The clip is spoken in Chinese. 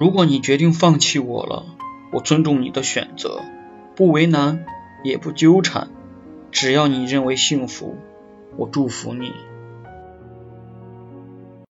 如果你决定放弃我了我尊重你的选择不为难也不纠缠只要你认为幸福我祝福你。